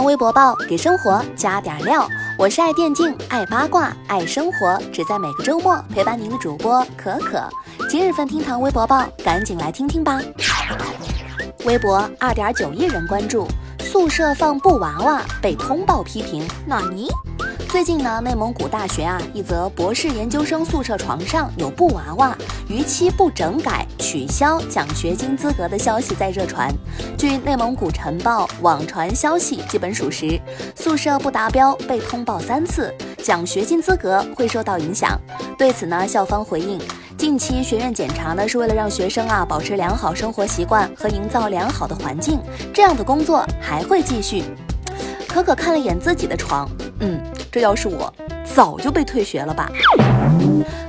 微博报给生活加点料，我是爱电竞、爱八卦、爱生活，只在每个周末陪伴您的主播可可。今日份厅堂微博报，赶紧来听听吧。微博二点九亿人关注，宿舍放布娃娃被通报批评，纳尼？最近呢，内蒙古大学啊，一则博士研究生宿舍床上有布娃娃，逾期不整改取消奖学金资格的消息在热传。据内蒙古晨报网传消息基本属实，宿舍不达标被通报三次，奖学金资格会受到影响。对此呢，校方回应，近期学院检查呢是为了让学生啊保持良好生活习惯和营造良好的环境，这样的工作还会继续。可可看了眼自己的床，嗯。这要是我，早就被退学了吧。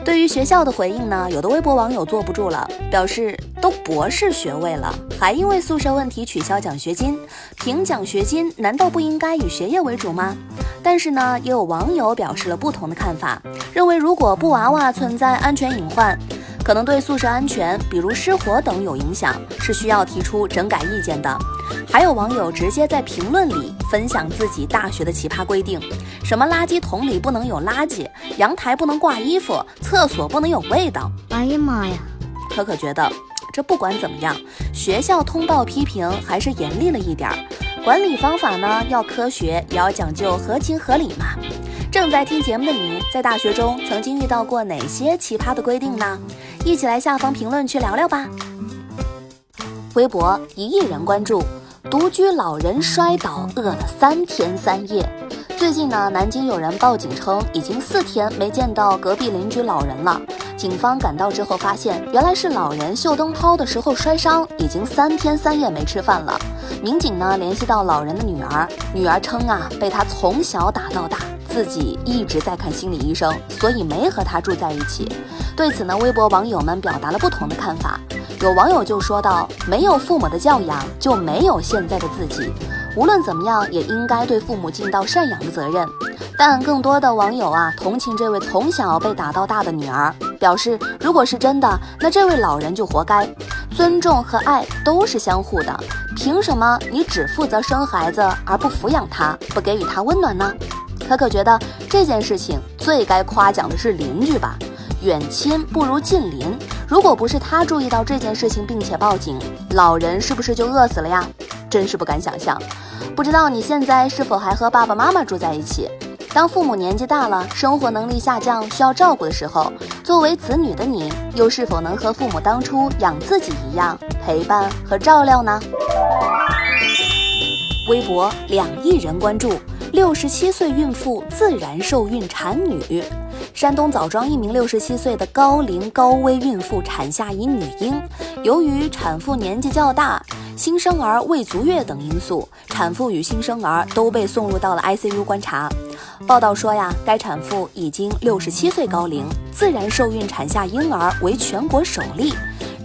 对于学校的回应呢，有的微博网友坐不住了，表示都博士学位了，还因为宿舍问题取消奖学金，评奖学金难道不应该以学业为主吗？但是呢，也有网友表示了不同的看法，认为如果布娃娃存在安全隐患。可能对宿舍安全，比如失火等有影响，是需要提出整改意见的。还有网友直接在评论里分享自己大学的奇葩规定，什么垃圾桶里不能有垃圾，阳台不能挂衣服，厕所不能有味道。哎呀妈呀！可可觉得，这不管怎么样，学校通报批评还是严厉了一点儿，管理方法呢要科学，也要讲究合情合理嘛。正在听节目的你，在大学中曾经遇到过哪些奇葩的规定呢？一起来下方评论区聊聊吧。微博一亿人关注，独居老人摔倒饿了三天三夜。最近呢，南京有人报警称，已经四天没见到隔壁邻居老人了。警方赶到之后发现，原来是老人秀灯泡的时候摔伤，已经三天三夜没吃饭了。民警呢联系到老人的女儿，女儿称啊，被他从小打到大。自己一直在看心理医生，所以没和他住在一起。对此呢，微博网友们表达了不同的看法。有网友就说道：“没有父母的教养，就没有现在的自己。无论怎么样，也应该对父母尽到赡养的责任。”但更多的网友啊，同情这位从小被打到大的女儿，表示如果是真的，那这位老人就活该。尊重和爱都是相互的，凭什么你只负责生孩子而不抚养他，不给予他温暖呢？可可觉得这件事情最该夸奖的是邻居吧，远亲不如近邻。如果不是他注意到这件事情并且报警，老人是不是就饿死了呀？真是不敢想象。不知道你现在是否还和爸爸妈妈住在一起？当父母年纪大了，生活能力下降，需要照顾的时候，作为子女的你，又是否能和父母当初养自己一样陪伴和照料呢？微博两亿人关注。六十七岁孕妇自然受孕产女，山东枣庄一名六十七岁的高龄高危孕妇产下一女婴，由于产妇年纪较大、新生儿未足月等因素，产妇与新生儿都被送入到了 ICU 观察。报道说呀，该产妇已经六十七岁高龄，自然受孕产下婴儿为全国首例。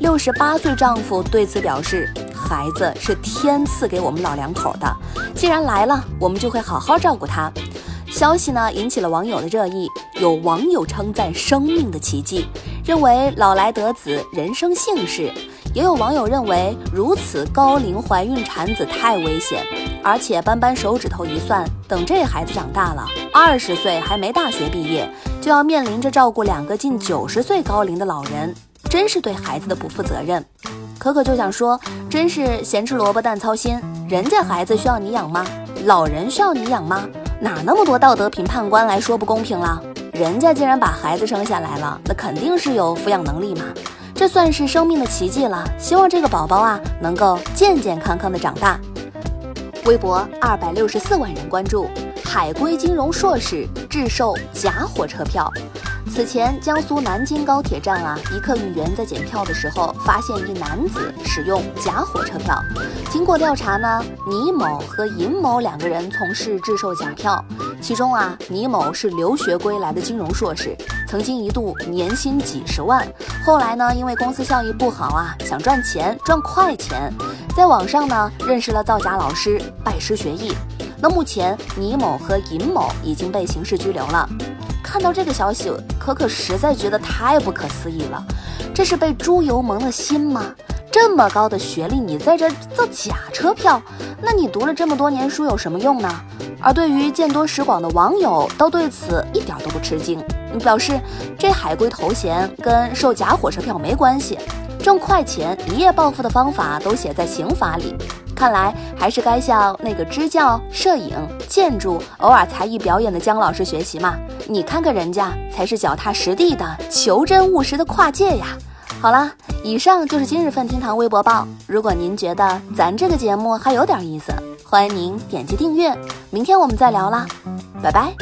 六十八岁丈夫对此表示。孩子是天赐给我们老两口的，既然来了，我们就会好好照顾他。消息呢引起了网友的热议，有网友称赞生命的奇迹，认为老来得子，人生幸事；也有网友认为如此高龄怀孕产子太危险，而且扳扳手指头一算，等这孩子长大了，二十岁还没大学毕业，就要面临着照顾两个近九十岁高龄的老人，真是对孩子的不负责任。可可就想说，真是咸吃萝卜淡操心。人家孩子需要你养吗？老人需要你养吗？哪那么多道德评判官来说不公平了？人家既然把孩子生下来了，那肯定是有抚养能力嘛。这算是生命的奇迹了。希望这个宝宝啊，能够健健康康的长大。微博二百六十四万人关注，海归金融硕士制售假火车票。此前，江苏南京高铁站啊，一客运员在检票的时候，发现一男子使用假火车票。经过调查呢，倪某和尹某两个人从事制售假票。其中啊，倪某是留学归来的金融硕士，曾经一度年薪几十万。后来呢，因为公司效益不好啊，想赚钱赚快钱，在网上呢认识了造假老师，拜师学艺。那目前，倪某和尹某已经被刑事拘留了。看到这个消息，可可实在觉得太不可思议了。这是被猪油蒙了心吗？这么高的学历，你在这造假车票，那你读了这么多年书有什么用呢？而对于见多识广的网友，都对此一点都不吃惊，表示这海归头衔跟售假火车票没关系，挣快钱、一夜暴富的方法都写在刑法里。看来还是该向那个支教、摄影、建筑、偶尔才艺表演的姜老师学习嘛。你看看人家，才是脚踏实地的、求真务实的跨界呀。好啦，以上就是今日份厅堂微博报。如果您觉得咱这个节目还有点意思，欢迎您点击订阅。明天我们再聊啦，拜拜。